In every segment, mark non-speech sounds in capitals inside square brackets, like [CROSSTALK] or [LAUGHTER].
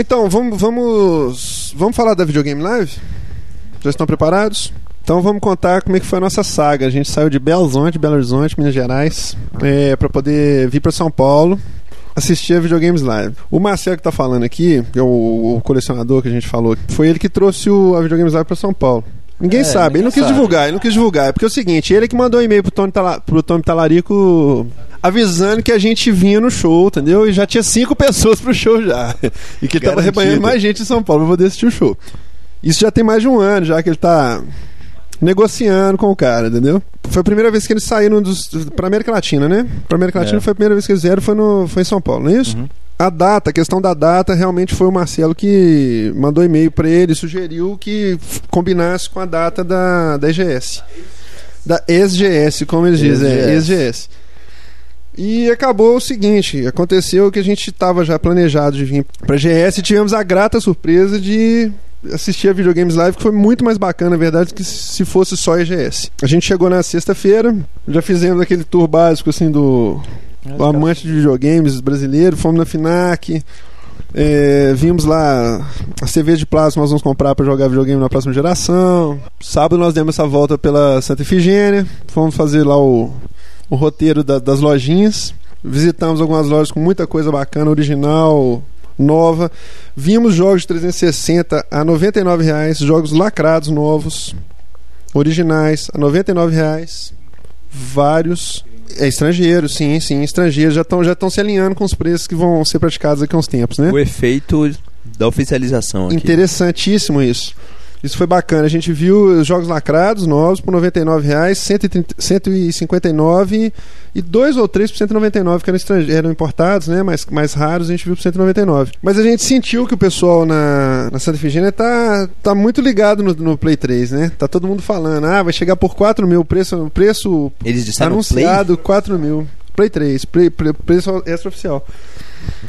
Então, vamos, vamos, vamos falar da Videogame Live? Já estão preparados? Então vamos contar como é que foi a nossa saga. A gente saiu de Belo Horizonte, Belo Horizonte, Minas Gerais, é, para poder vir para São Paulo assistir a Videogames Live. O Marcelo que tá falando aqui, que é o, o colecionador que a gente falou, foi ele que trouxe o, a Videogames Live para São Paulo. Ninguém É, sabe, ele não ninguém quis sabe. divulgar, ele não quis divulgar. É porque é o seguinte, ele que mandou um e-mail pro Tony, Tala, pro Tony Talarico avisando que a gente vinha no show, entendeu? E já tinha cinco [LAUGHS] pessoas pro show já. E que ele tava Garantido. rebanhando mais gente em São Paulo pra poder assistir o show. Isso já tem mais de um ano, já que ele tá negociando com o cara, entendeu? Foi a primeira vez que eles saíram dos, pra América Latina, né? Pra América Latina É. foi a primeira vez que eles vieram, foi, no, foi em São Paulo, não é isso? Uhum. A data, a questão da data, realmente foi o Marcelo que mandou e-mail pra ele, sugeriu que combinasse com a data da, da EGS. Da ex-GS, como eles dizem, é, Ex-GS. E acabou o seguinte, aconteceu que a gente estava já planejado de vir pra GS e tivemos a grata surpresa de assistir a Videogames Live, que foi muito mais bacana, na verdade, que se fosse só EGS. A gente chegou na sexta-feira, já fizemos aquele tour básico assim do o amante de videogames brasileiro, fomos na FINAC, é, vimos lá a cerveja de plasma nós vamos comprar para jogar videogame na próxima geração. Sábado nós demos essa volta pela Santa Efigênia, fomos fazer lá o, o roteiro da- das lojinhas. Visitamos algumas lojas com muita coisa bacana, original, nova. Vimos jogos de 360 a 99 reais, jogos lacrados novos, originais a 99 reais. Vários é estrangeiro, sim, sim, estrangeiros já estão já estão se alinhando com os preços que vão ser praticados daqui a uns tempos, né? O efeito da oficialização aqui. Interessantíssimo isso. Isso foi bacana. A gente viu os jogos lacrados novos por 99 reais, 130 159 e dois ou três por 199 que eram, eram importados, né? Mais, mais raros a gente viu por 199. Mas a gente sentiu que o pessoal na, na Santa Efigênia tá, tá muito ligado no, no Play 3, né? Tá todo mundo falando, ah, vai chegar por 4 mil, o preço, preço Eles anunciado 4 mil. Play 3, play, play, preço extraoficial.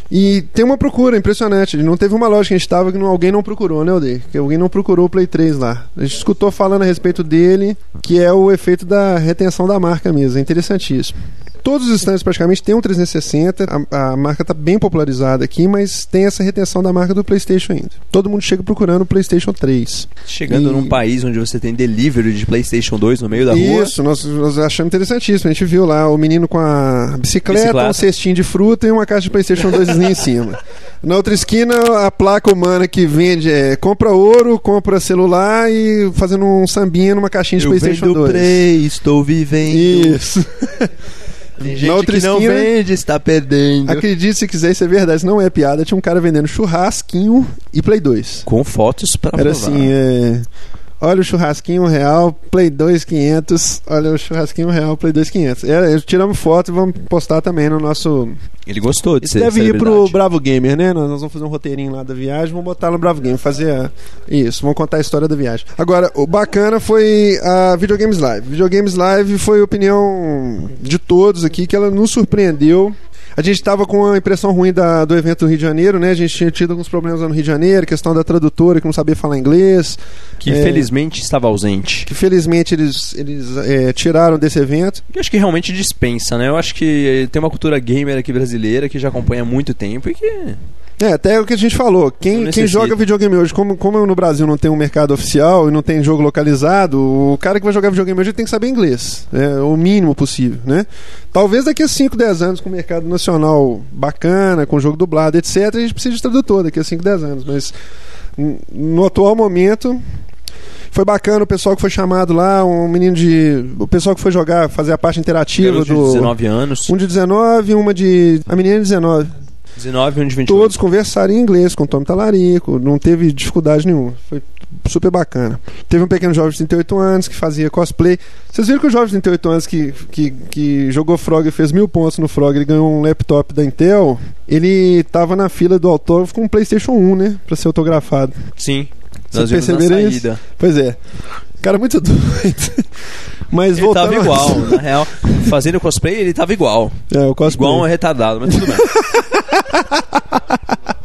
E tem uma procura impressionante. Não teve uma loja que a gente estava que não- alguém não procurou, né, Odeio? Que alguém não procurou o Play 3 lá. A gente escutou falando a respeito dele, que é o efeito da retenção da marca mesmo. É interessantíssimo. Todos os stands praticamente têm um 360. A, a marca está bem popularizada aqui, mas tem essa retenção da marca do PlayStation ainda. Todo mundo chega procurando o PlayStation 3. Chegando E- num país onde você tem delivery de PlayStation 2 no meio da rua. Isso, nós, nós achamos interessantíssimo. A gente viu lá o menino com a bicicleta, Bicicleta. um cestinho de fruta e uma caixa de PlayStation 2 em cima. [LAUGHS] Na outra esquina, a placa humana que vende é compra ouro, compra celular e fazendo um sambinha numa caixinha de Eu PlayStation vendo 2. Play, estou vivendo. Isso. [LAUGHS] Tem gente outra que não esquina- vende, está perdendo. Acredite se quiser, isso é verdade, isso não é piada. Tinha um cara vendendo churrasquinho e Play 2. Com fotos para Era provar. assim, é. Olha o churrasquinho real, Play 2 500. Olha o churrasquinho real, Play 2 500. Era, tiramos foto e vamos postar também no nosso. Ele gostou de Isso ser deve ir pro. Bravo Gamer, né? Nós, nós vamos fazer um roteirinho lá da viagem, vamos botar no Bravo Gamer, fazer a- isso, vamos contar a história da viagem. Agora, o bacana foi a Videogames Live. Videogames Live foi a opinião de todos aqui que ela nos surpreendeu. A gente estava com uma impressão ruim da- do evento do Rio de Janeiro, né? A gente tinha tido alguns problemas lá no Rio de Janeiro, questão da tradutora que não sabia falar inglês. Que É. felizmente estava ausente. que felizmente eles, eles é, tiraram desse evento. Eu acho que realmente dispensa, né? Eu acho que tem uma cultura gamer aqui brasileira que já acompanha há muito tempo e que. É, até o que a gente falou. Quem, quem joga videogame hoje, como, como no Brasil não tem um mercado oficial e não tem jogo localizado, o cara que vai jogar videogame hoje tem que saber inglês. É o mínimo possível, né? Talvez daqui a 5, 10 anos, com o mercado nacional bacana, com jogo dublado, etc., a gente precisa de tradutor daqui a 5, 10 anos. Mas no atual momento. Foi bacana o pessoal que foi chamado lá, um menino de. O pessoal que foi jogar, fazer a parte interativa garoto de do. 19 anos. Um de 19, uma de. A menina de 19. 19 e um de 28. Todos conversaram em inglês com o Tom Talarico, não teve dificuldade nenhuma. Foi super bacana. Teve um pequeno jovem de 38 anos que fazia cosplay. Vocês viram que o jovem de 38 anos que, que, que jogou Frog e fez mil pontos no Frog, ele ganhou um laptop da Intel. Ele tava na fila do autógrafo com um PlayStation 1, né? Pra ser autografado. Sim. Vocês perceberam isso? saída. Pois é. Cara muito [LAUGHS] doido. Mas Ele voltando. tava igual, na real. Fazendo cosplay, ele tava igual. É, o cosplay. Igual um retardado, mas tudo bem. [LAUGHS] [LAUGHS]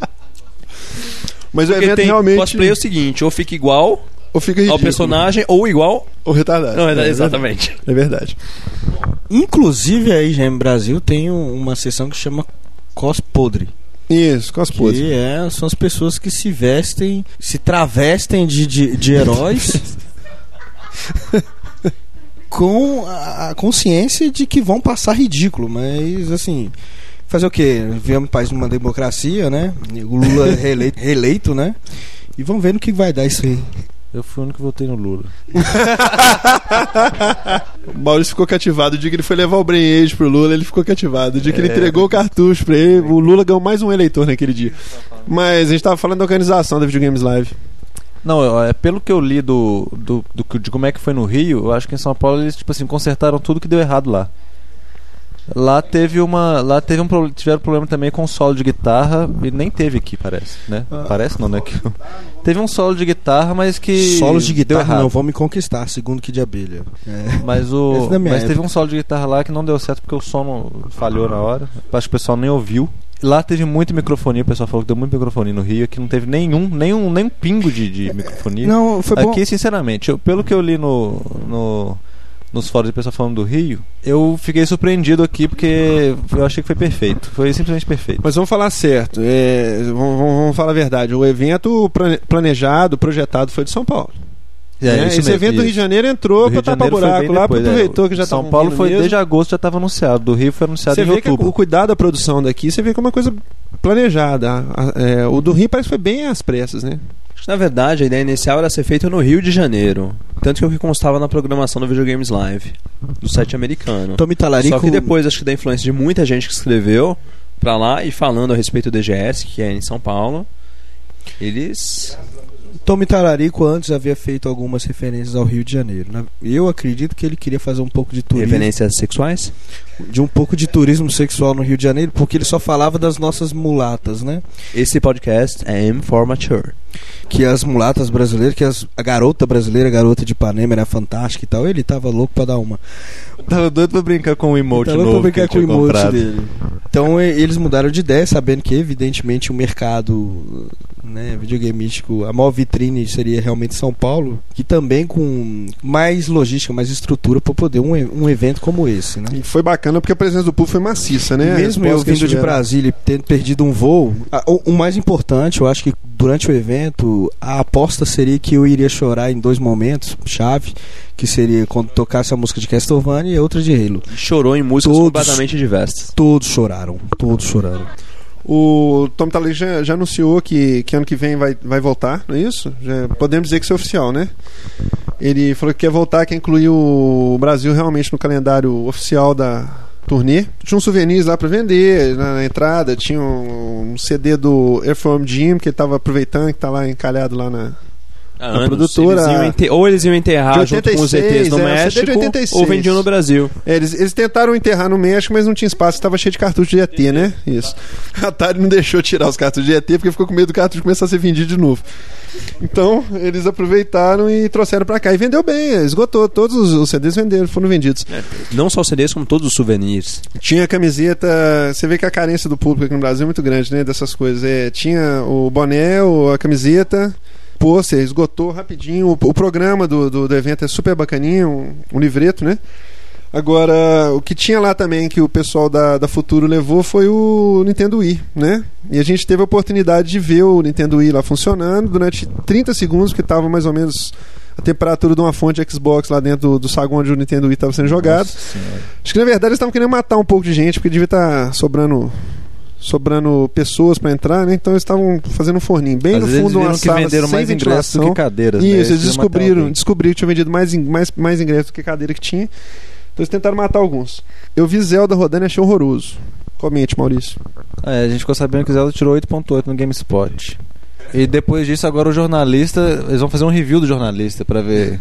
Mas o Porque evento tem realmente. cosplay é o seguinte, ou fica igual Ou fica ao ridículo. personagem, ou igual... Ou retardado. Não, é, É, exatamente. É verdade. Inclusive aí já no Brasil tem um- uma seção que chama Cos Podre. Isso, cosplay. Que é, são as pessoas que se vestem, se travestem de, de, de heróis [LAUGHS] com a, a consciência de que vão passar ridículo, mas assim. Fazer o quê? Vivemos país numa democracia, né? O Lula é [LAUGHS] reeleito, reeleito, né? E vamos ver no que vai dar isso aí. Eu fui o único que votei no Lula. O [LAUGHS] Maurício ficou cativado. O dia que ele foi levar o Age pro Lula, ele ficou cativado. O dia que ele É. entregou o cartucho pra ele, o Lula ganhou mais um eleitor naquele dia. Mas a gente tava falando da organização da Videogames Live. Não, é pelo que eu li do, do, do que- de como é que foi no Rio, eu acho que em São Paulo eles tipo assim consertaram tudo que deu errado lá. Lá teve uma, lá teve um tiveram problema também com o solo de guitarra e nem teve aqui, parece, né? Parece não, né? Que- [LAUGHS] teve um solo de guitarra, mas que Solos de guitarra não vão me conquistar, segundo que de abelha. É. Mas o mas teve época. um solo de guitarra lá que não deu certo porque o som falhou na hora. Acho que o pessoal nem ouviu. Lá teve muito microfonia, o pessoal falou que deu muito microfonia no Rio, aqui não teve nenhum, nenhum, nem um pingo de, de microfonia. Não, foi bom. Aqui, sinceramente, eu- pelo que eu li no, no- nos fóruns de pessoal falando do Rio, eu fiquei surpreendido aqui porque eu achei que foi perfeito. Foi simplesmente perfeito. Mas vamos falar certo. é, vamos, vamos- falar a verdade. O evento plane- planejado, projetado foi de São Paulo. É, né? isso Esse mesmo, evento do Rio de isso. Janeiro entrou de tapar buraco lá, depois, porque é. aproveitou que já São Paulo foi mesmo. desde agosto já estava anunciado. Do Rio foi anunciado Você em vê que outubro. o cuidado da produção daqui, você vê que é uma coisa planejada. É, o do Rio parece que foi bem às pressas, né? Acho que, Na verdade, a ideia inicial era ser feita no Rio de Janeiro. Tanto que é o que constava na programação do Videogames Live, do site americano. Tommy Talarico. Só que depois, acho que da influência de muita gente que escreveu pra lá e falando a respeito do DGS, que é em São Paulo, eles. Tommy Talarico antes havia feito algumas referências ao Rio de Janeiro. né? Eu acredito que ele queria fazer um pouco de turismo, Referências sexuais? de um pouco de turismo sexual no Rio de Janeiro, porque ele só falava das nossas mulatas, né? Esse podcast é M for Mature. Que as mulatas brasileiras, que as- a garota brasileira, a garota de Ipanema era fantástica e tal. Ele tava louco pra dar uma. Tava doido pra brincar com o emote Tava novo brincar que com o emote comprado. dele. Então eles mudaram de ideia, sabendo que evidentemente o mercado né, videogameístico, a maior vitrine seria realmente São Paulo, que também com mais logística, mais estrutura para poder um, um evento como esse, né? E foi bacana porque a presença do público foi maciça, né? Mesmo eu vindo de. Brasília e tendo perdido um voo, a- o, o mais importante, eu acho que durante o evento, a aposta seria que eu iria chorar em dois momentos chave, que seria quando tocasse a música de Castlevania e outra de Halo. Chorou em músicas Todos. completamente diversas. Todos choraram, todos choraram. O Tom Talek já, já anunciou que, que ano que vem vai, vai voltar, não é isso? Já podemos dizer que isso é oficial, né? Ele falou que quer voltar, quer incluir o Brasil realmente no calendário oficial da turnê. Tinha uns souvenirs lá pra vender na, na entrada, tinha um, um CD do Airform Gym que ele tava aproveitando, que tá lá encalhado lá na. Há A anos, produtora- eles iam ente- ou eles iam enterrar De junto com os 86, ETs no é, México, 86. ou vendiam no Brasil. É, eles, eles tentaram enterrar no México, mas não tinha espaço, estava cheio de cartucho de ET, né? Isso. [LAUGHS] A Atari não deixou tirar os cartuchos de ET porque ficou com medo do cartucho começar a ser vendido de novo. Então, eles aproveitaram e trouxeram pra cá. E vendeu bem, esgotou. Todos os, os CDs venderam, foram vendidos. Não só os CDs, como todos os souvenirs. Tinha camiseta. Você vê que a carência do público aqui no Brasil é muito grande, né? Dessas coisas. É, tinha o boné, a camiseta. Pôster, esgotou rapidinho. O, o programa do, do, do evento é super bacaninho, um, um livreto, né? Agora, o que tinha lá também que o pessoal da, da Futuro levou foi o Nintendo Wii, né? E a gente teve a oportunidade de ver o Nintendo Wii lá funcionando durante 30 segundos, que estava mais ou menos a temperatura de uma fonte Xbox lá dentro do, do saguão onde o Nintendo Wii estava sendo jogado. Acho que na verdade eles estavam querendo matar um pouco de gente, porque devia estar sobrando sobrando pessoas para entrar, né? Então eles estavam fazendo um forninho bem Às no fundo eles uma que sala venderam sem mais ingressos do ventilação. que cadeiras. né? Isso, Eles eles matar descobriram, descobriram que tinha vendido mais, mais, mais ingressos do que cadeira que tinha. Então eles tentaram matar alguns. Eu vi Zelda rodando e achei horroroso. Comente, Maurício. É, a gente ficou sabendo que o Zelda tirou 8.8 no GameSpot. E depois disso, agora o jornalista. Eles vão fazer um review do jornalista pra ver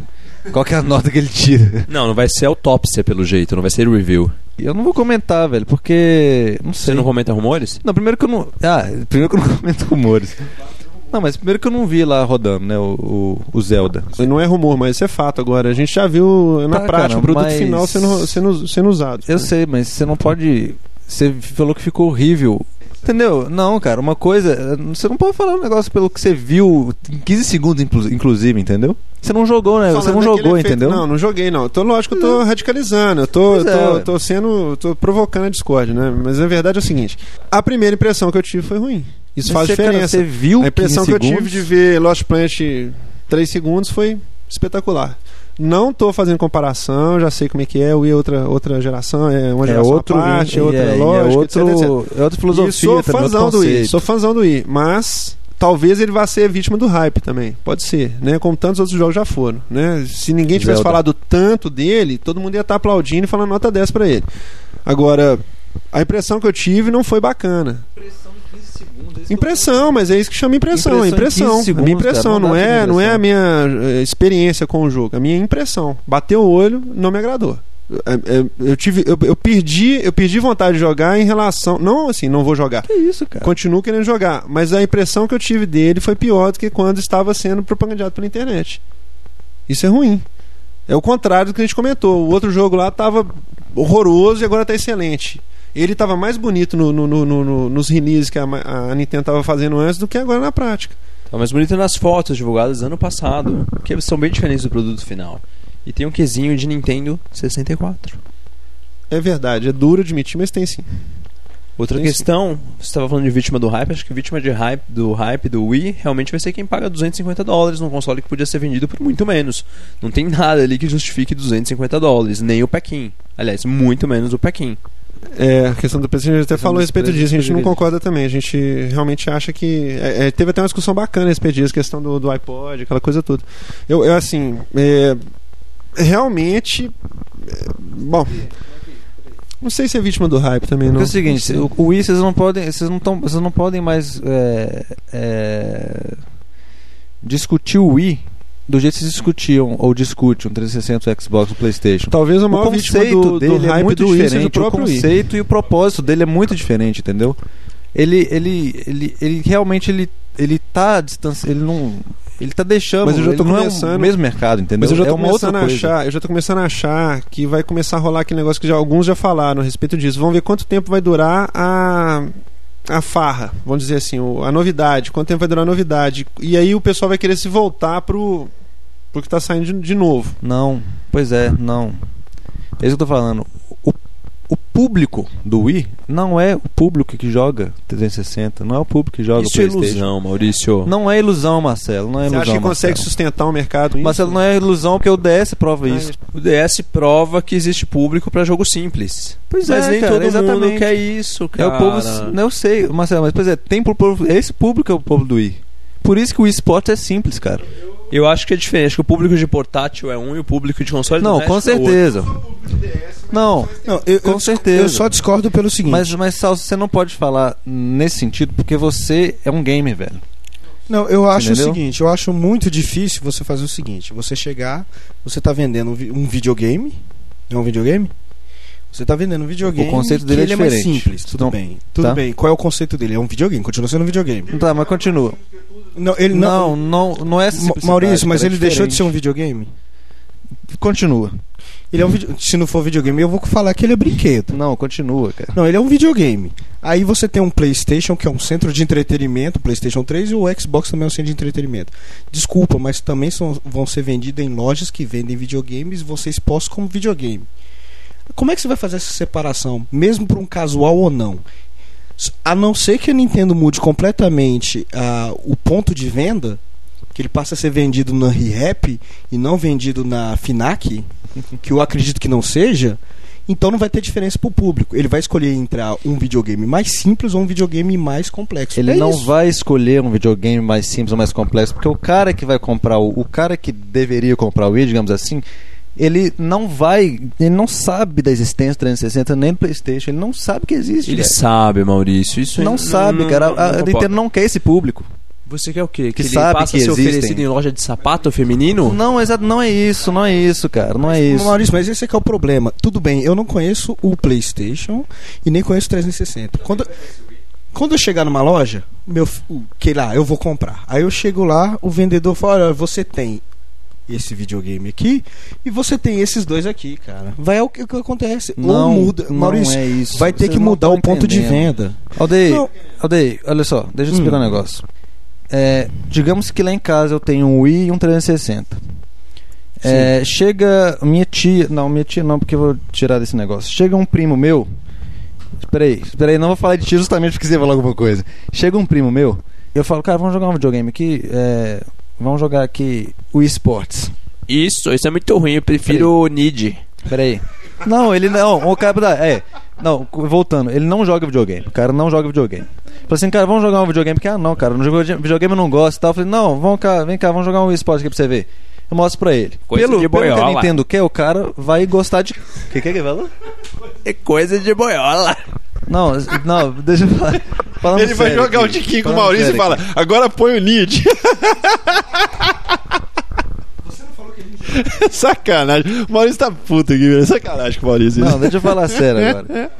qual que é a nota que ele tira. Não, não vai ser autópsia pelo jeito, não vai ser review. E eu não vou comentar, velho, porque. Não Você sei. não comenta rumores? Não, primeiro que eu não. Ah, primeiro que eu não [LAUGHS] comento rumores. Não, mas primeiro que eu não vi lá rodando, né, o, o, o Zelda. Não é rumor, mas isso é fato agora. A gente já viu na Tá, prática cara, o produto mas- final sendo, sendo, sendo usado. Eu sei, mas você não pode. Você falou que ficou horrível Entendeu? Não, cara, uma coisa. Você não pode falar um negócio pelo que você viu em 15 segundos, inclu- inclusive, entendeu? Você não jogou, né? Você Falando não daquele jogou, efeito- entendeu? Não, não joguei, não. Tô, lógico, eu tô radicalizando. Eu tô, eu é, tô, tô sendo. tô provocando a Discord, né? Mas a verdade é o seguinte: a primeira impressão que eu tive foi ruim. Isso Mas faz você, cara, diferença. você viu a impressão 15 que eu tive de ver Lost Planet 3 segundos foi espetacular. Não tô fazendo comparação, já sei como é que é, o Wii é outra, outra geração, é uma É geração outro, parte, é e outra é, e lógica, é, outro, etc, etc. é outra filosofia, E sou também, fãzão do conceito. sou fãzão do Wii, mas talvez ele vá ser vítima do hype também. Pode ser, né? Como tantos outros jogos já foram, né? Se ninguém tivesse Zelda. falado tanto dele, todo mundo ia estar aplaudindo e falando nota 10 pra ele. Agora, a impressão que eu tive não foi bacana. Impressão, mas é isso que chama impressão, Impressão em impressão. 15 a minha segundos, impressão, cara, não não, é, ter não é a impressão. minha eh, experiência com o jogo, a minha impressão. Bateu o olho, não me agradou. É, é, Eu, tive, eu, eu perdi, eu perdi vontade de jogar em relação, não assim, não vou jogar. Que isso, cara? Continuo querendo jogar, mas a impressão que eu tive dele foi pior do que quando estava sendo propagandeado pela internet. Isso é ruim. É o contrário do que a gente comentou. O outro jogo lá estava horroroso e agora está excelente. Ele estava mais bonito no- no- no- no- nos releases que a, a Nintendo estava fazendo antes do que agora na prática. Tá mais bonito nas fotos divulgadas ano passado, que são bem diferentes do produto final. E tem um quesinho de Nintendo 64. É verdade, é duro admitir, mas tem sim. Outra Tem sim. questão, você estava falando de vítima do hype, acho que vítima de hype, do hype do Wii realmente vai ser quem paga 250 dólares num console que podia ser vendido por muito menos. Não tem nada ali que justifique 250 dólares, nem o Pequim. Aliás, muito menos o Pequim. É, a questão do preço, a gente até falou a respeito disso, a gente não concorda também. A gente realmente acha que. é, é, teve até uma discussão bacana a respeito disso, questão do, do iPod, aquela coisa toda. Eu, eu assim. é, realmente. é, bom. Não sei se é vítima do hype também, não. Porque é o seguinte, Não o, o Wii vocês não podem, vocês não tão, vocês não podem mais é, é, discutir o Wii do jeito que vocês discutiam ou discutem o 360, o Xbox, o PlayStation. Talvez O maior vítima conceito do, do dele é hype muito do Wii seja o diferente, o próprio Wii. conceito e o propósito dele é muito diferente, entendeu? Ele, ele, ele, ele realmente ele, ele tá distanci... ele não, ele tá deixando, Mas eu já tô não é começando- o mesmo mercado, entendeu? Mas eu já é tô outra começando a achar, eu já tô começando a achar que vai começar a rolar aquele negócio que já, alguns já falaram a respeito disso. Vamos ver quanto tempo vai durar a a farra, vamos dizer assim, a novidade, quanto tempo vai durar a novidade. E aí o pessoal vai querer se voltar pro pro que tá saindo de, de novo. Não, pois é, não. É isso que eu tô falando. O, público do Wii não é o público que joga 360, não é o público que joga Isso é PlayStation. ilusão, Maurício. Não é ilusão, Marcelo, não é Você ilusão. acha que consegue Marcelo. sustentar o mercado? com isso? Marcelo, não é ilusão porque o DS prova isso. O DS prova que existe público pra jogo simples. Pois mas é, nem cara, todo mundo exatamente. quer isso, É cara. o povo. Não, eu sei, Marcelo, mas pois é, tem pro povo. Esse público é o povo do Wii. Por isso que o esporte é simples, cara. Eu acho que é diferente, acho que o público de portátil é um e o público de console Não, com é outro. certeza. Não, Não, eu, Com eu- certeza. Eu só discordo pelo seguinte. mas, mas Salso, você não pode falar nesse sentido porque você é um gamer, velho. Não, eu acho Entendeu? o seguinte, eu acho muito difícil você fazer o seguinte, você chegar, você tá vendendo um vi- videogame, é um videogame? Você tá vendendo um videogame O conceito dele é ele é mais diferente. simples, tudo Então, bem. Tudo tá. bem. Qual é o conceito dele? É um videogame, continua sendo um videogame. Tá, mas continua. Não, ele Não, não, não, não é Maurício, mas é ele deixou de ser um diferente. videogame? Continua. Ele é um vide- se não for videogame, eu vou falar que ele é brinquedo. Não, continua, cara. Não, ele é um videogame. Aí você tem um PlayStation, que é um centro de entretenimento, PlayStation 3, e o Xbox também é um centro de entretenimento. Desculpa, mas também são- vão ser vendidos em lojas que vendem videogames e ser expostos como videogame. Como é que você vai fazer essa separação, mesmo para um casual ou não? A não ser que a Nintendo mude completamente ah, o ponto de venda, que ele passe a ser vendido na ReHap e não vendido na Finac, [LAUGHS] que eu acredito que não seja, então não vai ter diferença pro público. Ele vai escolher entre ah, um videogame mais simples ou um videogame mais complexo. Ele É não isso. vai escolher um videogame mais simples ou mais complexo, porque o cara que vai comprar o, o cara que deveria comprar o Wii, digamos assim, ele não vai, ele não sabe da existência do 360 nem do PlayStation, ele não sabe que existe. Ele velho. sabe, Maurício. Isso não, aí sabe, cara. A. Nintendo não quer esse público. Você quer o quê? Que ele sabe passa que a ser existem. oferecido em loja de sapato feminino? Não, exato, não é isso, não é isso, cara, não é isso. Maurício, mas esse é que é o problema. Tudo bem, eu não conheço o PlayStation e nem conheço o 360. Quando, quando eu chegar numa loja, meu, que lá, eu vou comprar. Aí eu chego lá, o vendedor fala: olha, você tem esse videogame aqui e você tem esses dois aqui, cara. Vai o que, o que acontece. Não, Ou muda. não Maurício, é isso. vai ter Vocês que mudar tão o ponto de venda. Aldeia, Não. Aldeia, olha só, deixa eu te explicar Hum. um negócio. É, digamos que lá em casa eu tenho um Wii e um 360. É, chega minha tia. Não, minha tia não, porque eu vou tirar desse negócio. Chega um primo meu. Peraí, peraí, não vou falar de tia justamente porque você ia falar alguma coisa. Chega um primo meu, eu falo, cara, vamos jogar um videogame aqui. é, vamos jogar aqui o eSports. Isso, isso é muito ruim. Eu prefiro o Nid. Peraí. Não, ele não. O cara. É. Não, voltando. Ele não joga videogame. O cara não joga videogame. Falei assim, cara, vamos jogar um videogame. Porque, ah, não, cara, de- videogame eu não gosto e tal. Eu falei, não, vamos cá, vem cá, vamos jogar um esporte aqui pra você ver. Eu mostro pra ele. Coisa pelo, de pelo que a boiola. Nintendo quer, o cara vai gostar de. O [LAUGHS] que, que é que falou? É coisa de boiola. Não, não, deixa eu falar. Falando Ele vai sério jogar o tiquinho com o Maurício e fala: aqui. agora põe o Nid. [LAUGHS] [LAUGHS] Sacanagem. O Maurício tá puto aqui, velho. Sacanagem com o Maurício. Não, deixa eu falar sério [LAUGHS] agora.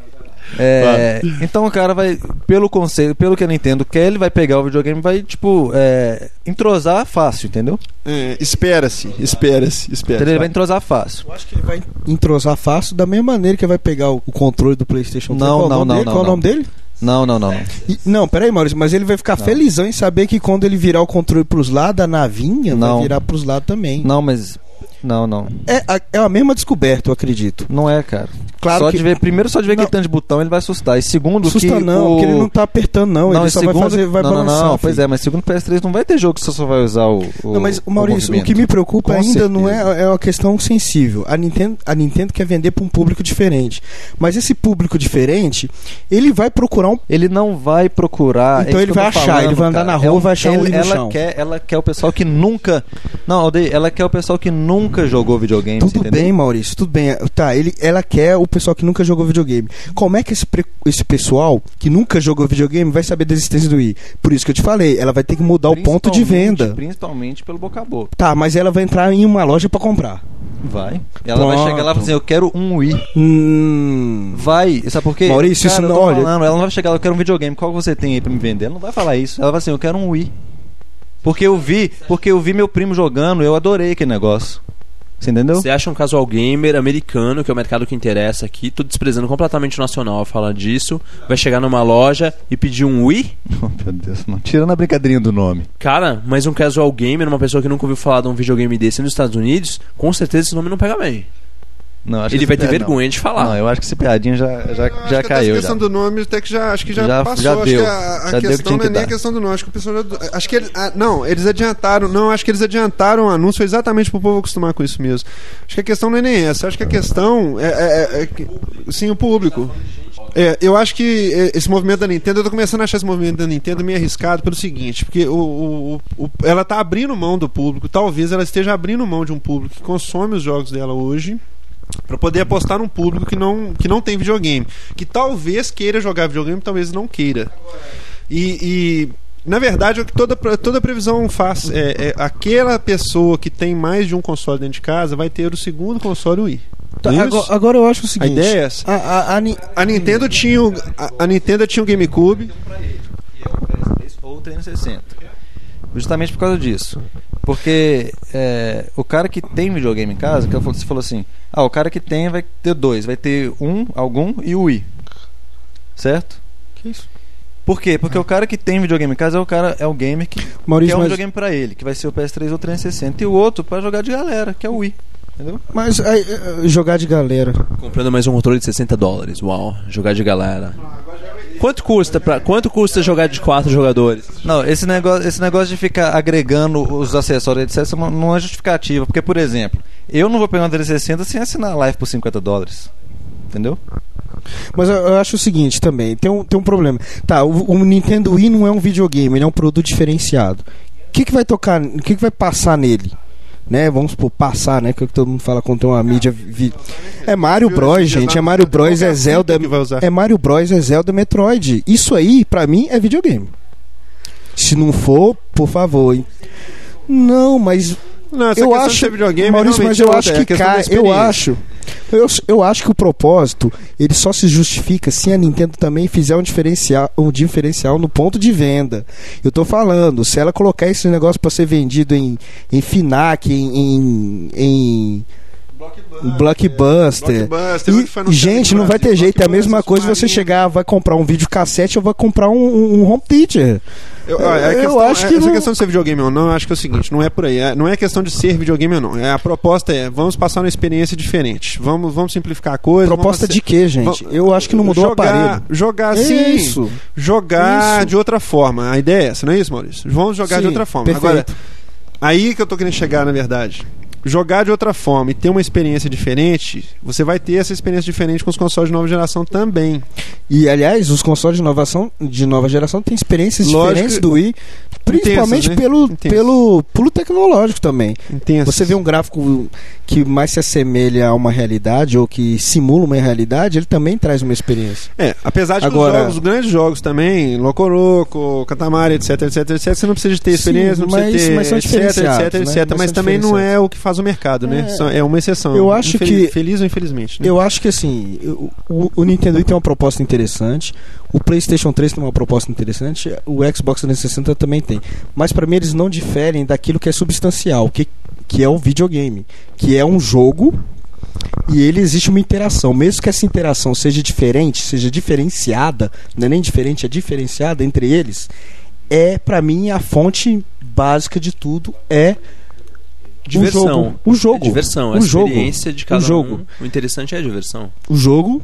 É, então o cara vai, pelo conceito, pelo que a Nintendo quer, ele vai pegar o videogame e vai, tipo, é, entrosar fácil, entendeu? É, espera-se, espera-se, espera-se. Ele vai entrosar fácil. Eu acho que ele vai entrosar fácil da mesma maneira que vai pegar o, controle do PlayStation 3. Não, Qual não, não, dele? não, Qual o não. nome dele? Não, não, não, não. E- não, peraí, Maurício, mas ele vai ficar Não. felizão em saber que quando ele virar o controle pros lados, a navinha Não. vai virar pros lados também. Não, mas. Não, não. É, a, é a mesma descoberta, eu acredito. Não é, cara. Claro só que- de ver, primeiro, só de ver Não. aquele tanto de botão, ele vai assustar. E segundo, Assusta que. não, o... porque ele não tá apertando, não. Não, ele só segundo... vai fazer, vai não, não, balançar. não, pois filho. é, mas segundo o PS3 não vai ter jogo que você só vai usar o. o Não, mas, Maurício, o, movimento. que me preocupa Com ainda não é, certeza. é uma questão sensível. A Nintendo, a Nintendo quer vender para um público diferente. Mas esse público diferente, ele vai procurar um. Ele não vai procurar. Então é ele que vai achar, falando, ele vai andar cara. na rua, É um- vai achar um ele- no ela chão. Quer, ela quer o pessoal que nunca. Não, Aldeia, ela quer o pessoal que nunca jogou videogame. Tudo bem, Maurício, tudo bem. Tá, ele, ela quer o pessoal que nunca jogou videogame. Como é que esse, esse pessoal que nunca jogou videogame vai saber da existência do Wii? Por isso que eu te falei, ela vai ter que mudar o ponto de venda. Principalmente pelo boca a boca. Tá, mas ela vai entrar em uma loja pra comprar. Vai. Ela vai Pronto. chegar lá e falar assim: Eu quero um Wii. Hum. Vai, sabe por quê? Maurício, isso eu não- olha- falando, ela não vai chegar lá, eu quero um videogame, qual você tem aí pra me vender? Ela não vai falar isso. Ela vai assim, eu quero um Wii. Porque eu vi, porque eu vi meu primo jogando, eu adorei aquele negócio. Você entendeu? Você acha um casual gamer americano, que é o mercado que interessa aqui, tô desprezando completamente o nacional a falar disso, vai chegar numa loja e pedir um Wii? [LAUGHS] Oh, meu Deus, não. Tirando a brincadeirinha do nome. Cara, mas um casual gamer, uma pessoa que nunca ouviu falar de um videogame desse nos Estados Unidos, com certeza esse nome não pega bem. Não, acho Ele que vai ter vergonha de falar. Não, eu acho que esse piadinha já, já, Acho já que caiu. A Já. questão do nome até que já, acho que já, Já- passou. já acho deu. que a, a Já deu o que questão tinha não é que nem a questão do nome. Acho que o pessoal já, acho que ele- ah, não, eles adiantaram. Não, acho que eles adiantaram o anúncio exatamente pro povo acostumar com isso mesmo. Acho que a questão não é nem essa. Acho que a questão é, é- é- é que- sim o público. É, eu acho que é, esse movimento da Nintendo, eu tô começando a achar esse movimento da Nintendo meio arriscado pelo seguinte, porque o, o- o- o- ela tá abrindo mão do público, talvez ela esteja abrindo mão de um público que consome os jogos dela hoje, Pra poder apostar num público que não, que não tem videogame. Que talvez queira jogar videogame, talvez não queira. E, e, na verdade, é o que toda, toda previsão faz. É, é aquela pessoa que tem mais de um console dentro de casa vai ter o segundo console Wii. Tá, Isso? agora, agora eu acho o seguinte. ideia é essa. A, a- a Ni- A Nintendo tinha o, a, a Nintendo tinha o GameCube. Ou 360. Justamente por causa disso. Porque é, o cara que tem videogame em casa, que você falou assim, ah, o cara que tem vai ter dois, vai ter um, algum e o Wii. Certo? Que isso? Por quê? Porque o cara que tem videogame em casa é o cara é o gamer que Maurício, quer um mas- videogame pra ele, que vai ser o PS3 ou 360, e o outro pra jogar de galera, que é o Wii. Entendeu? Mas aí, eh, jogar de galera. Comprando mais um controle de 60 dólares. Uau, jogar de galera. Quanto custa pra, quanto custa jogar de quatro jogadores? Não, esse negócio, esse negócio de ficar agregando os acessórios, etc., não- não é justificativa. Porque, por exemplo, eu não vou pegar um 360 sem assinar a live por 50 dólares. Entendeu? Mas eu, eu acho o seguinte também, tem um, tem um problema. Tá, o, o Nintendo Wii não é um videogame, ele é um produto diferenciado. O que, que vai tocar, o que, que vai passar nele? Né, vamos supor, passar, né? Que todo mundo fala quando uma mídia. Vi... É Mario Bros, gente. É Mario Bros, é Zelda. que. É Mario Bros, é Zelda Metroid. Isso aí, pra mim, é videogame. Se não for, por favor. hein. Não, mas Não, essa eu acho, videogame Maurício, mas eu é acho é que da cai, eu acho Eu, eu acho que o propósito ele só se justifica se a Nintendo também fizer um diferencial, um diferencial no ponto de venda. Eu tô falando, se ela colocar esse negócio para ser vendido em, em Finac, em, em, em Blockbuster. Blockbuster, E, gente, não vai ter jeito. É a mesma coisa você chegar, vai comprar um videocassete ou vai comprar um, um- home theater. Eu, olha, a Eu questão- acho que essa não- questão de ser videogame ou não, eu acho que é o seguinte, não é por aí. é- não é questão de ser videogame ou não. É, a proposta é, vamos passar uma experiência diferente. Vamos, vamos simplificar a coisa. Proposta vamos de quê, gente? va- Eu acho que não mudou jogar, o aparelho. Jogar É sim. isso. Jogar Isso. de outra forma. A ideia é essa, não é isso, Maurício? Vamos jogar de Sim, outra forma. perfeito. Agora, aí que eu tô querendo chegar, na verdade. Jogar de outra forma e ter uma experiência diferente, você vai ter essa experiência diferente com os consoles de nova geração também. E aliás, os consoles de inovação de nova geração têm experiências Lógico diferentes do Wii, principalmente Intensas, né? pelo, Intensas. pelo pulo tecnológico também. Intenso. Você vê um gráfico que mais se assemelha a uma realidade ou que simula uma realidade, ele também traz uma experiência. É, apesar de Agora- os, jogos, os grandes jogos também, Locoroco, Katamari, etc, etc, etc, você não precisa de ter Sim, experiência, não precisa mas- ter, mas são etc, etc, né? etc, Mas mas também não é o que faz o mercado, né? É. É uma exceção. Eu acho que- Feliz ou infelizmente, né? Eu acho que assim, o, o- Nintendo tem uma proposta interessante, o PlayStation 3 tem uma proposta interessante, o Xbox 360 também tem. Mas pra mim eles não diferem daquilo que é substancial, que, que é o videogame, que é um jogo e ele existe uma interação, mesmo que essa interação seja diferente, seja diferenciada, não é nem diferente, é diferenciada entre eles, é pra mim a fonte básica de tudo é Diversão. o jogo. O jogo. É diversão, O a jogo. experiência de cada O jogo. um. O interessante é a diversão. o jogo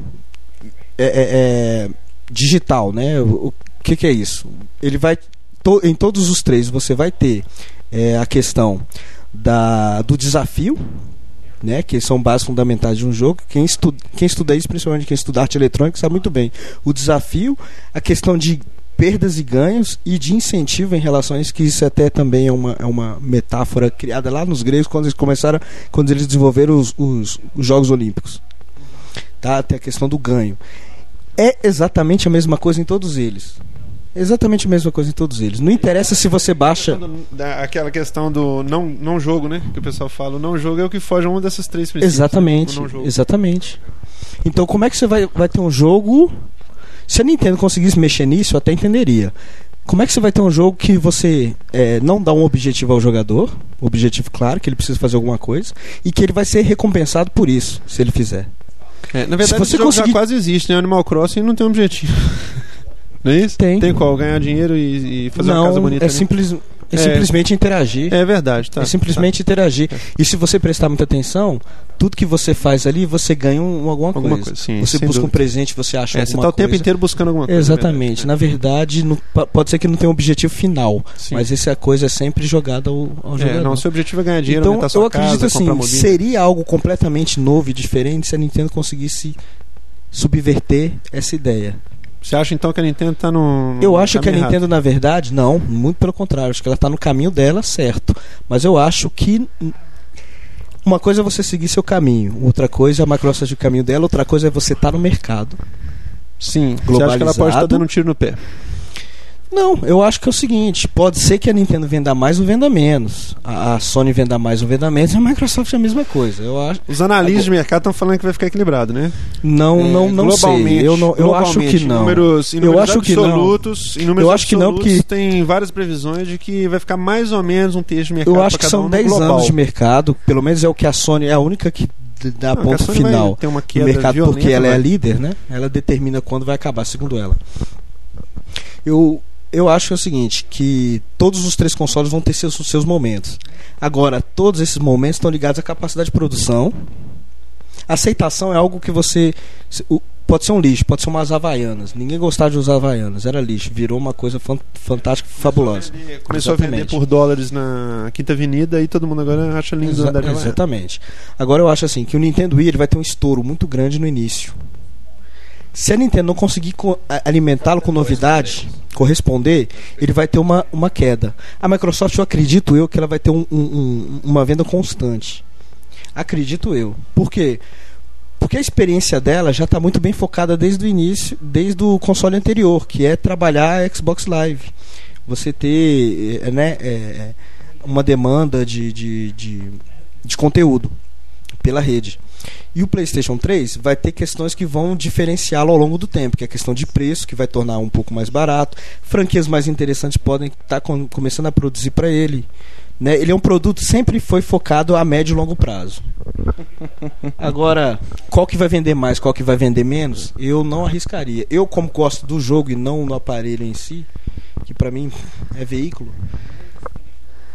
é, é- é digital, né? O, o que, que é isso? Ele vai to- em todos os três você vai ter é, a questão da, do desafio, né? Que são bases fundamentais de um jogo. Quem estuda, quem estuda isso, principalmente quem estuda arte eletrônica, sabe muito bem. O desafio, a questão de perdas e ganhos e de incentivo em relação a isso, que isso até também é uma, é uma metáfora criada lá nos gregos quando eles começaram, quando eles desenvolveram os, os, os Jogos Olímpicos tá? Tem a questão do ganho. É exatamente a mesma coisa em todos eles. Exatamente a mesma coisa em todos eles. Não interessa se você baixa. Aquela questão do não, não jogo, né? Que o pessoal fala, o não jogo é o que foge a uma dessas três princípios. Exatamente. Jogo. Exatamente. Então, como é que você vai, vai ter um jogo? Se a Nintendo conseguisse mexer nisso, eu até entenderia. Como é que você vai ter um jogo que você é, não dá um objetivo ao jogador, um objetivo claro, que ele precisa fazer alguma coisa, e que ele vai ser recompensado por isso, se ele fizer? É, na verdade, Se você jogo já conseguir- quase existe, né? Animal Crossing não tem um objetivo. [LAUGHS] Não é isso? Tem. Tem qual? Ganhar dinheiro e, e fazer não, uma casa bonita. é, né? simples, É. simplesmente interagir. É verdade, tá. é simplesmente interagir. É. E se você prestar muita atenção, tudo que você faz ali, você ganha um, alguma, Alguma coisa. coisa, sim, você busca um dúvida. presente, você acha É, você alguma tá o tempo coisa. inteiro buscando alguma coisa. Exatamente. é Na verdade, não- pode ser que não tenha um objetivo final, Sim. mas essa coisa é sempre jogada ao, ao É, jogador. não, seu objetivo é ganhar dinheiro, então, aumentar sua eu acredito casa, assim, mobília. seria algo completamente novo e diferente se a Nintendo conseguisse subverter essa ideia. Você acha então que a Nintendo tá no. no Eu acho que a Nintendo, na verdade, não, muito pelo contrário, acho que ela está no caminho dela, certo. Mas eu acho que uma coisa é você seguir seu caminho, outra coisa é a Microsoft o caminho dela, outra coisa é você estar no mercado. Sim. Você acha que ela pode estar globalizado. dando um tiro no pé? Não, eu acho que é o seguinte: pode ser que a Nintendo venda mais ou venda menos, a, a Sony venda mais ou venda menos, e a Microsoft é a mesma coisa. Eu acho. Os analistas de mercado estão falando que vai ficar equilibrado, né? Não, não, não globalmente, sei. Eu, não, eu acho que não. Números, em Eu números acho que não. absolutos, Em números Eu acho que não, porque- tem várias previsões de que vai ficar mais ou menos um terço de mercado. Eu acho que cada são um no 10 global. anos de mercado, pelo menos é o que a Sony é a única que dá Não, ponto final ter uma queda mercado violenta, porque ela é a líder, né? Ela determina quando vai acabar, segundo ela. Eu eu acho é o seguinte, que todos os três consoles vão ter seus, seus momentos. Agora, todos esses momentos estão ligados à capacidade de produção. Aceitação é algo que você pode ser um lixo, pode ser umas havaianas. Ninguém gostava de usar havaianas, era lixo, virou uma coisa fan- fantástica, fabulosa. Começou a vender Exatamente. por dólares na Quinta Avenida e todo mundo agora acha lindo Exa- andar de exatamente. Agora eu acho assim que o Nintendo Wii vai ter um estouro muito grande no início. Se a Nintendo não conseguir alimentá-lo com novidade, corresponder, ele vai ter uma, uma queda. A Microsoft, eu acredito eu que ela vai ter um- um- um- uma venda constante. Acredito eu. Por quê? Porque a experiência dela já está muito bem focada desde o início, desde o console anterior, que é trabalhar Xbox Live. Você ter eh, né, eh, uma demanda de, de, de, de conteúdo. pela rede. E o PlayStation 3 vai ter questões que vão diferenciá-lo ao longo do tempo, que é a questão de preço, que vai tornar um pouco mais barato. Franquias mais interessantes podem estar com- começando a produzir para ele. Né? Ele é um produto sempre foi focado a médio e longo prazo. [LAUGHS] Agora, qual que vai vender mais, qual que vai vender menos? Eu não arriscaria. Eu, como gosto do jogo e não no aparelho em si, que pra mim é veículo.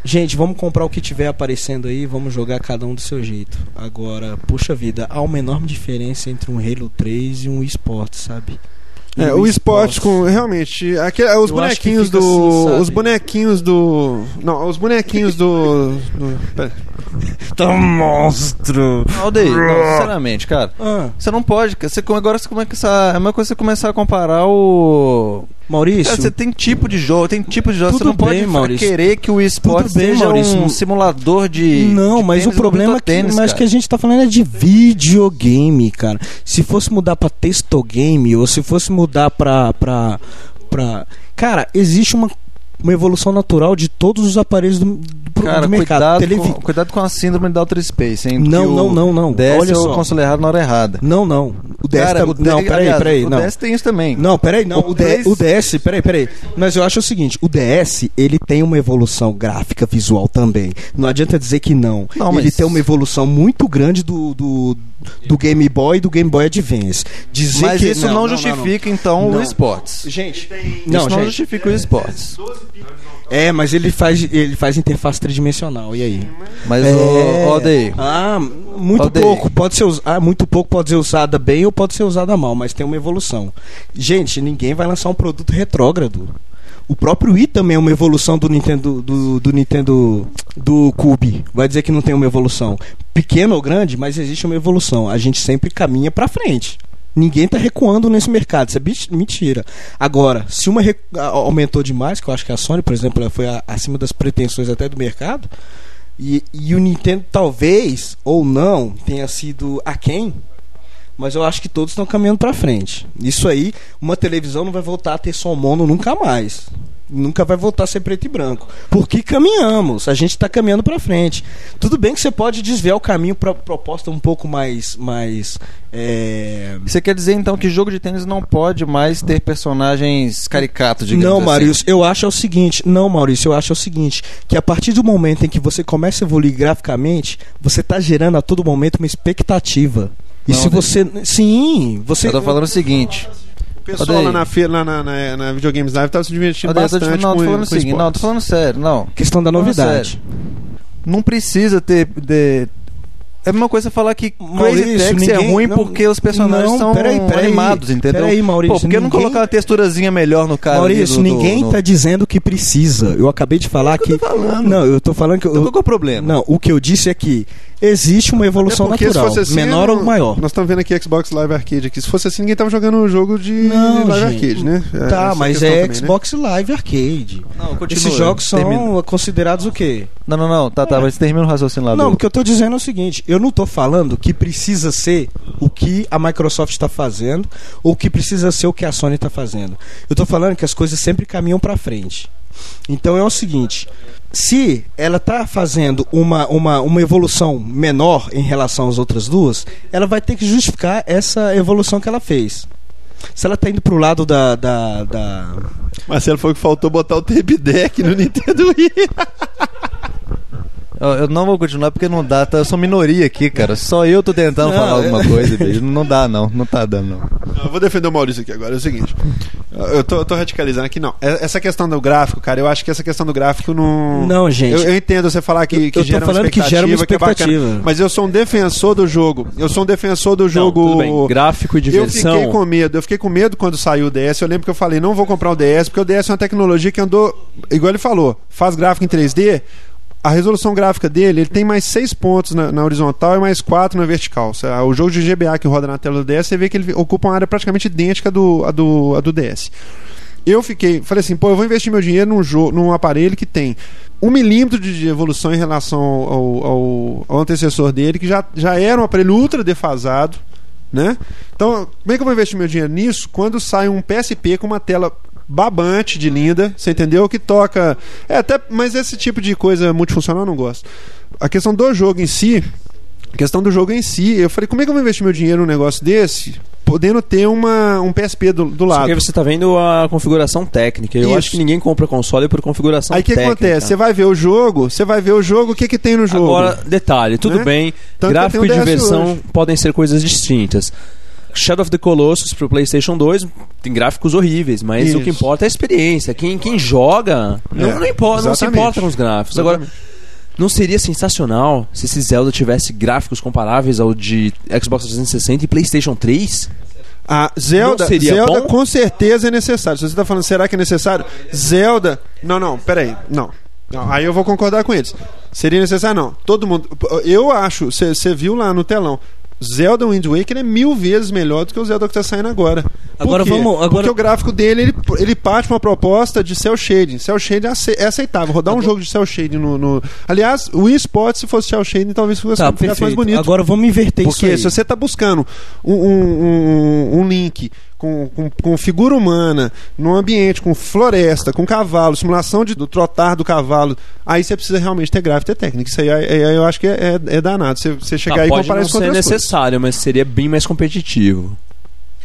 Gente, vamos comprar o que tiver aparecendo aí, vamos jogar cada um do seu jeito. Agora, puxa vida, há uma enorme diferença entre um Halo 3 e um esporte, sabe? E É, o esporte com. Realmente. Aquele, os Eu bonequinhos do. assim, os bonequinhos do. Não, os bonequinhos do. do pera. Tá um monstro! Aldeia, não, sinceramente, cara. Ah, Você não pode, cara. Você, agora você começa é a mesma coisa você começar a comparar o. Maurício, Cara, você tem tipo de jogo, tem tipo de jogo. Você não pode bem, fa- Maurício. querer que o esporte bem, seja Maurício. um simulador de. Não, de mas tênis o problema é que, tênis, mas cara. que a gente tá falando é de videogame, cara. Se fosse mudar pra textogame ou se fosse mudar pra pra pra cara, existe uma uma evolução natural de todos os aparelhos do, do, Cara, do mercado. cuidado, Televi- com, cuidado com a síndrome da Outer Space, hein? Não, não, o não, não. DS Olha eu só. conselho errado na hora errada. Não, não. O DS Cara, tá- o D- não, peraí, aliás, peraí, o não. DS tem isso também. Não, peraí, não. O O, D- Play- o DS, peraí, peraí. Mas eu acho o seguinte: o DS, ele tem uma evolução gráfica visual também. Não adianta dizer que não. Não, ele mas- tem uma evolução muito grande do, do, do Game Boy e do Game Boy Advance. Dizer Mas que, isso não, justifica, então, Não. o esportes. Gente, Não, não, isso não gente. justifica o esportes. É, mas ele faz, ele faz interface tridimensional. E aí? Mas É. o Aldeia, Ah, muito pouco. Pode ser us- ah, muito pouco pode ser usada bem ou pode ser usada mal, mas tem uma evolução. Gente, ninguém vai lançar um produto retrógrado. O próprio Wii também é uma evolução do Nintendo do, do Nintendo do Cube. Vai dizer que não tem uma evolução. Pequeno ou grande, mas existe uma evolução. A gente sempre caminha pra frente. Ninguém tá recuando nesse mercado, isso é mentira. Agora, se uma a- aumentou demais, que eu acho que a Sony, por exemplo, ela foi a- acima das pretensões até do mercado, e, e o Nintendo talvez ou não tenha sido aquém, mas eu acho que todos estão caminhando pra frente. Isso aí, uma televisão não vai voltar a ter som mono nunca mais. Nunca vai voltar a ser preto e branco. Porque caminhamos, a gente está caminhando pra frente. Tudo bem que você pode desviar o caminho para proposta um pouco mais. mais é, você quer dizer então que jogo de tênis não pode mais ter personagens caricatos, digamos Não, assim? Maurício, eu acho é o seguinte. Não, Maurício, eu acho é o seguinte: que a partir do momento em que você começa a evoluir graficamente, você está gerando a todo momento uma expectativa. E Não, se David. você. Sim, você. Eu tô falando o seguinte. O pessoal Odeio. lá na, feira, lá na, na, na Videogames Live tava se divertindo eu tô te- bastante não, tô com, falando o com seguinte. Não, tô falando sério, não. Questão da Falando novidade. Não precisa ter. De... É a mesma coisa falar que Crazy Maurício, Taxi é ninguém- ruim não- porque os personagens não, são peraí, peraí. animados, entendeu? Peraí, Maurício, Pô, por que não ninguém- colocar uma texturazinha melhor no cara? ali Maurício, do- do- ninguém no- tá dizendo que precisa. Eu acabei de falar que. Não, eu tô falando que. Então eu- qual que é o problema? Não, o que eu disse é que existe uma evolução É porque natural, se fosse assim, menor ou não- maior. Nós estamos vendo aqui Xbox Live Arcade aqui. Se fosse assim, ninguém tava jogando um jogo de Não, Live gente. Arcade, né? É, Tá, essa mas é também, né? Xbox Live Arcade. Não, continua. Esses jogos são Termina. considerados o quê? Não, não, não. Tá, tá, mas termina o raciocínio lá. Não, do- o que eu tô dizendo é o seguinte: eu não tô falando que precisa ser o que a Microsoft está fazendo ou que precisa ser o que a Sony está fazendo. Eu tô falando que as coisas sempre caminham para frente. Então é o seguinte: se ela tá fazendo uma, uma, uma evolução menor em relação às outras duas, ela vai ter que justificar essa evolução que ela fez. Se ela tá indo pro lado da. da, da... Marcelo falou que faltou botar o tape deck no Nintendo Wii. [LAUGHS] Eu, eu não vou continuar porque não dá, tá? Eu sou minoria aqui, cara. Só eu tô tentando Não, falar é- alguma coisa, bicho. Não dá, não. Não tá dando, não. Eu vou defender o Maurício aqui agora. É o seguinte. Eu tô, eu tô radicalizando aqui, não. É- Essa questão do gráfico, cara, eu acho que essa questão do gráfico não. Não, gente. Eu, eu entendo você falar que, que Eu tô gera uma falando que gera uma expectativa, que é bacana. mas eu sou um defensor do jogo. Eu sou um defensor do Não, jogo. tudo bem. Gráfico e Eu diversão. fiquei com medo, eu fiquei com medo quando saiu o DS. Eu lembro que eu falei, não vou comprar o DS, porque o DS é uma tecnologia que andou, igual ele falou, faz gráfico em 3D. A resolução gráfica dele, ele tem mais 6 pontos na, na horizontal e mais 4 na vertical. Se- O jogo de GBA que roda na tela do DS, você vê que ele ocupa uma área praticamente idêntica do, a do, a do DS. Eu fiquei, falei assim, pô, eu vou investir meu dinheiro num, jogo, num aparelho que tem um milímetro de de evolução em relação ao, ao, ao antecessor dele, que já, já era um aparelho ultra defasado, né? Então, como é que eu vou investir meu dinheiro nisso quando sai um PSP com uma tela babante de linda, você entendeu? Que toca. É, até, mas esse tipo de coisa multifuncional eu não gosto. A questão do jogo em si, A questão do jogo em si, eu falei, como é que eu vou investir meu dinheiro num negócio desse, podendo ter uma, um PSP do, do lado? que aí você tá vendo a configuração técnica. Eu Isso. acho que ninguém compra console por configuração Aí o que técnica. acontece? Você vai ver o jogo, você vai ver o jogo, o que que tem no jogo? Agora, detalhe, tudo Né? bem. Tanto gráfico e diversão hoje. podem ser coisas distintas. Shadow of the Colossus pro PlayStation 2 tem gráficos horríveis, mas Isso. o que importa é a experiência. Quem, quem joga não, É, não importa, não se importa com os gráficos. Agora, não seria sensacional se esse Zelda tivesse gráficos comparáveis ao de Xbox 360 e PlayStation 3? A Zelda, Não seria Zelda bom? com certeza é necessário. Se você tá falando, será que é necessário? Zelda. Não, não, peraí. Não. Não, aí eu vou concordar com eles. Seria necessário, não. Todo mundo. Eu acho, você viu lá no telão. Zelda Wind Waker é mil vezes melhor do que o Zelda que tá saindo agora. Agora vamos- agora- Porque o gráfico dele, ele, ele parte uma proposta de cel shading. Cel shading é é aceitável. Rodar um jogo de cel shading no, no- Aliás, o Wii Sport, se fosse cel shading, talvez fosse, Tá, ficasse mais bonito. Agora vamos inverter isso Porque se você está buscando um, um, um- um link com, com, com figura humana, num ambiente com floresta, com cavalo, simulação de, do trotar do cavalo, aí você precisa realmente ter gráfico e ter técnica. Isso aí, é- é- eu acho que é, é- é danado. Você, você chegar Tá, aí e pode comparar não isso com ser outras coisas. necessário, mas seria bem mais competitivo.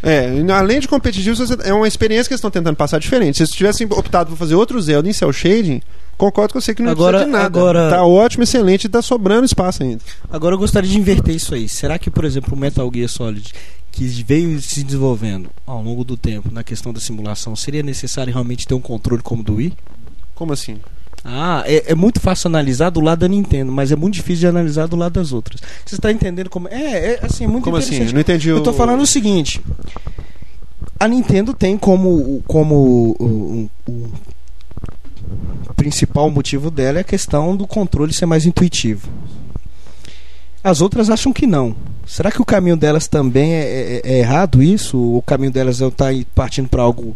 É, além de competitivo, é uma experiência que eles estão tentando passar diferente. Se eles tivessem optado por fazer outro Zelda em cel shading, concordo com você que não Agora- precisa de nada. agora- Tá ótimo, excelente e tá sobrando espaço ainda. Agora eu gostaria de inverter isso aí. Será que, por exemplo, o Metal Gear Solid, que veio se desenvolvendo ao longo do tempo na questão da simulação, seria necessário realmente ter um controle como o do Wii? Como assim? Ah, é, é muito fácil analisar do lado da Nintendo, mas é muito difícil de analisar do lado das outras. Você está entendendo como. É, é assim, é muito Como assim? interessante. Não entendi. Eu tô falando o seguinte. A Nintendo tem como, como o, o- o principal motivo dela é a questão do controle ser mais intuitivo. As outras acham que não. Será que o caminho delas também é, é- é errado isso? O caminho delas é estar partindo para algo.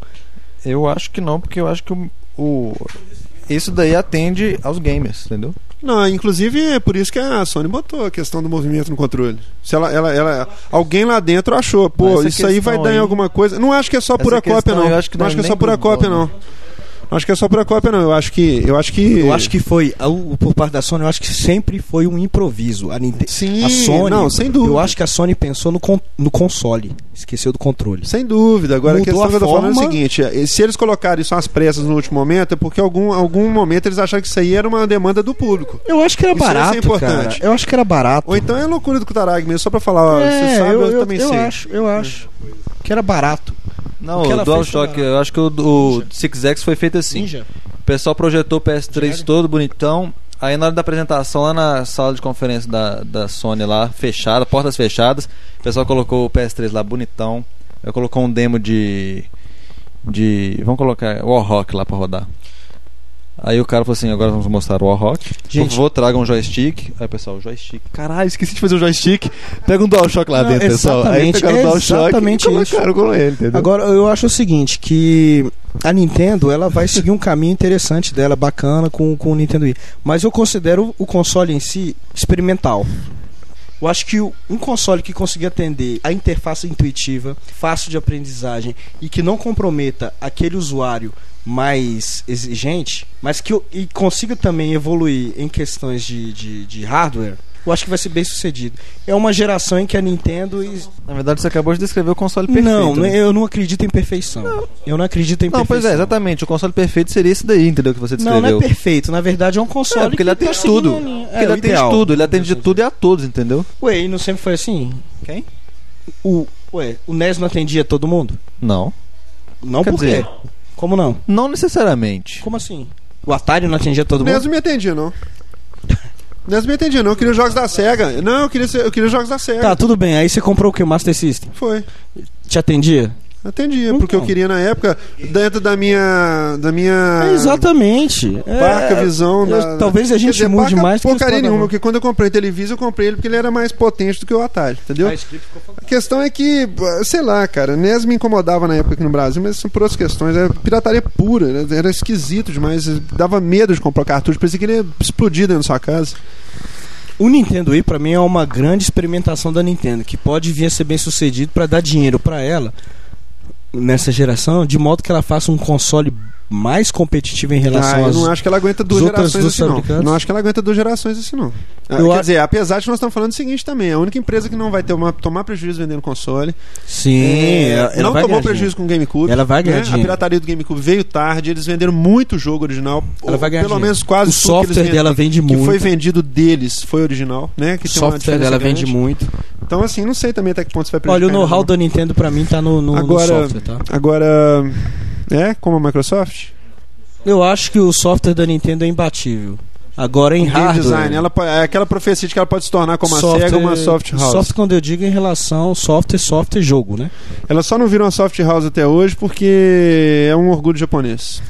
Eu acho que não, porque eu acho que o, o- isso daí atende aos gamers, entendeu? Não, inclusive é por isso que a Sony botou a questão do movimento no controle. Se ela, ela, ela- alguém lá dentro achou, pô, isso aí vai dar em aí- alguma coisa. Não acho que é só pura cópia não. eu acho que não não é acho que é só pura cópia dono. não. Não acho que é só pura cópia não. Eu acho que eu acho que Eu acho que foi, a- por parte da Sony, eu acho que sempre foi um improviso. A, Ninte- Sim, a Sony, não, sem dúvida. Eu acho que a Sony pensou no, con- no console, esqueceu do controle. Sem dúvida. Agora Mudou a questão a que eu tô falando é o forma- seguinte: é, se eles colocaram isso às pressas no último momento, é porque algum algum momento eles acharam que isso aí era uma demanda do público. Eu acho que era Isso barato, importante. cara. Eu acho que era barato. Ou então é loucura do Kutarag mesmo, só pra falar, ó, É, você sabe, eu, eu, também eu sei. acho, eu acho que era barato. Não, O o, DualShock, eu acho que o, o Six X foi feito assim. Ninja. O pessoal projetou o PS3 Diário? todo bonitão. Aí na hora da apresentação, lá na sala de conferência da, da Sony lá, fechada, portas fechadas, o pessoal colocou o PS3 lá bonitão. Aí colocou um demo de. de. Vamos colocar Warhawk lá pra rodar. Aí o cara falou assim: agora vamos mostrar o Warhawk. Por Gente- favor, traga um joystick. Aí o pessoal, joystick. Caralho, esqueci de fazer o joystick. Pega um DualShock lá Não, dentro, pessoal. Aí pegaram o é DualShock exatamente e colocaram com ele, entendeu? Agora, eu acho o seguinte, que a Nintendo, ela vai seguir um caminho interessante dela, bacana, com, com o Nintendo Wii. Mas eu considero o console em si experimental. Eu acho que o- um console que consiga atender a interface intuitiva, fácil de aprendizagem e que não comprometa aquele usuário mais exigente, mas que e consiga também evoluir em questões de, de, de hardware, eu acho que vai ser bem sucedido. É uma geração em que a Nintendo e- Na verdade, você acabou de descrever o console perfeito. não, né? eu não acredito em perfeição. Eu não acredito em Não, perfeição. pois é, exatamente. O console perfeito seria esse daí, entendeu? Que você Não, descreveu. não é perfeito. Na verdade, é um console. É, porque ele tá atende seguindo tudo. É, ele atende ideal. tudo, ele atende de tudo e a todos, entendeu? Ué, e não sempre foi assim? Quem? O, ué, o NES não atendia todo mundo? Não. Não Quer por quê? dizer- Como não? Não necessariamente. Como assim? O Atari não atendia todo mundo? não me atendia, não. O NES não me atendia, não. Eu queria os jogos da SEGA. Não, eu queria, ser- eu queria os jogos da SEGA. Tá, tudo bem. Aí você comprou o que? O Master System? Foi. Te atendia? Atendia, Então. porque eu queria na época, dentro da minha. da minha. É, exatamente. É, Parca visão. eu- da- talvez a gente dizer, mude parca mais porcaria nenhuma, porque quando eu comprei televisão, eu comprei ele porque ele era mais potente do que o Atari, entendeu? A questão é que, sei lá, cara, NES me incomodava na época aqui no Brasil, mas são por outras questões. Era pirataria pura, né? era esquisito demais. Dava medo de comprar cartucho, parecia que ele ia explodir dentro da sua casa. O Nintendo Wii pra mim é uma grande experimentação da Nintendo, que pode vir a ser bem sucedido pra dar dinheiro pra ela nessa geração, de modo que ela faça um console mais competitiva em relação Ah, eu às não acho que ela aguenta duas gerações assim, não. Não acho que ela aguenta duas gerações assim, não. Eu Quer a- dizer, apesar de nós estamos falando o seguinte também, a única empresa que não vai ter uma, tomar prejuízo vendendo console. Sim, é, ela, ela não tomou ganhar prejuízo com o GameCube. Ela vai ganhar né? A dinheiro. pirataria do GameCube veio tarde, eles venderam muito jogo original. Ela vai ganhar Pelo dinheiro. menos quase O tudo que eles software dela vende que muito. foi vendido deles foi original, né? Que O tem uma software dela grande. vende muito. Então, assim, não sei também até que ponto isso vai Olha, o prejudicar know-how da Nintendo pra mim tá no, no, no Agora- software, tá? Agora, é como a Microsoft? Eu acho que o software da Nintendo é imbatível. Agora em hardware. design, ela, é aquela profecia de que ela pode se tornar como a SEGA uma soft house. Software quando eu digo em relação software, software jogo, né? Ela só não virou uma soft house até hoje porque é um orgulho japonês.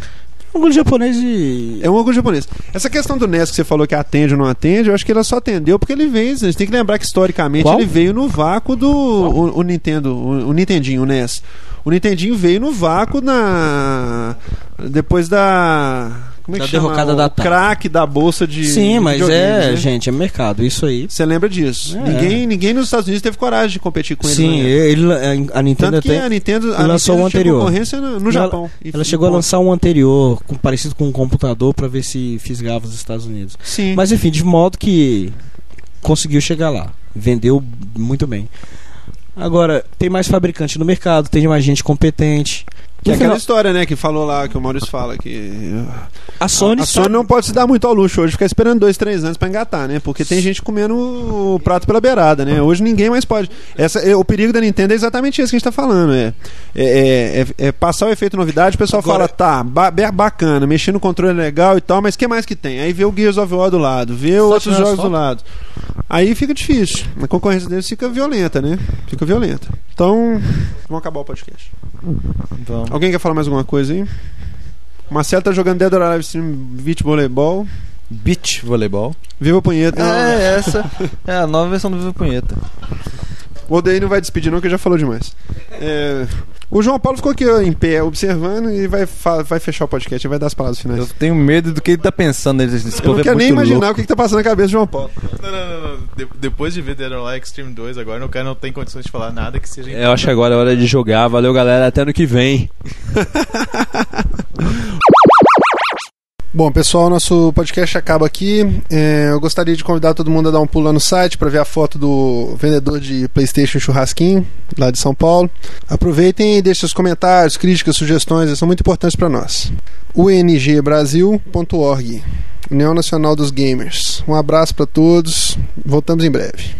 Orgulho japonês e. É um orgulho japonês. Essa questão do NES que você falou que atende ou não atende, eu acho que ela só atendeu porque ele veio. A gente tem que lembrar que historicamente Qual? ele veio no vácuo do o, o Nintendo, o, o Nintendinho, o NES. O Nintendinho veio no vácuo na depois da como é Da que chama? derrocada o da Atari. craque da bolsa de Sim, mas é, né? gente, é mercado. Isso aí. Você lembra disso? É. Ninguém, ninguém nos Estados Unidos teve coragem de competir com ele. Sim, né? ele, a Nintendo Tanto até. a Nintendo, a lançou Nintendo o tinha anterior. concorrência no, no Ela- Japão. E- Ela e chegou a lançar um anterior, com- parecido com um computador, pra ver se fisgava os Estados Unidos. Sim. Mas enfim, de modo que conseguiu chegar lá. Vendeu muito bem. Agora, tem mais fabricante no mercado, tem mais gente competente. Que é No aquela final, história, né, que falou lá, que o Maurício fala, que a Sony, a, a Sony não pode se dar muito ao luxo hoje, ficar esperando dois, três anos pra engatar, né? Porque tem gente comendo o prato pela beirada, né? Hoje ninguém mais pode. Essa, é, o perigo da Nintendo é exatamente isso que a gente tá falando. É, é, é- é- é passar o efeito novidade, o pessoal Agora- fala, tá, ba- bacana, mexendo no controle é legal e tal, mas o que mais que tem? Aí vê o Gears of War do lado, vê outros tirando jogos do lado. Aí fica difícil. A concorrência deles fica violenta, né? Fica violenta. Então, vamos acabar o podcast. Vamos. Alguém quer falar mais alguma coisa aí? Marcelo tá jogando Dead or Alive Stream Beach Voleibol. Beach voleibol. Viva punheta. É, essa é a nova versão do Viva Punheta. O Odeio não vai despedir, não, que já falou demais. É, O João Paulo ficou aqui ó, em pé, observando e vai, vai fechar o podcast e vai dar as palavras finais. Eu tenho medo do que ele tá pensando. Esse Eu não é quero nem imaginar louco. o que, que tá passando na cabeça do João Paulo. Não, não, não, não. De- depois de ver Dead or Alive Extreme 2 agora, o cara não tem condições de falar nada que seja Eu acho que agora é hora de jogar. Valeu, galera. Até ano que vem. [LAUGHS] Bom, pessoal, nosso podcast acaba aqui. É, eu gostaria de convidar todo mundo a dar um pulo lá no site para ver a foto do vendedor de PlayStation Churrasquinho, lá de São Paulo. Aproveitem e deixem seus comentários, críticas, sugestões, são muito importantes para nós. ungbrasil.org União Nacional dos Gamers. Um abraço para todos. Voltamos em breve.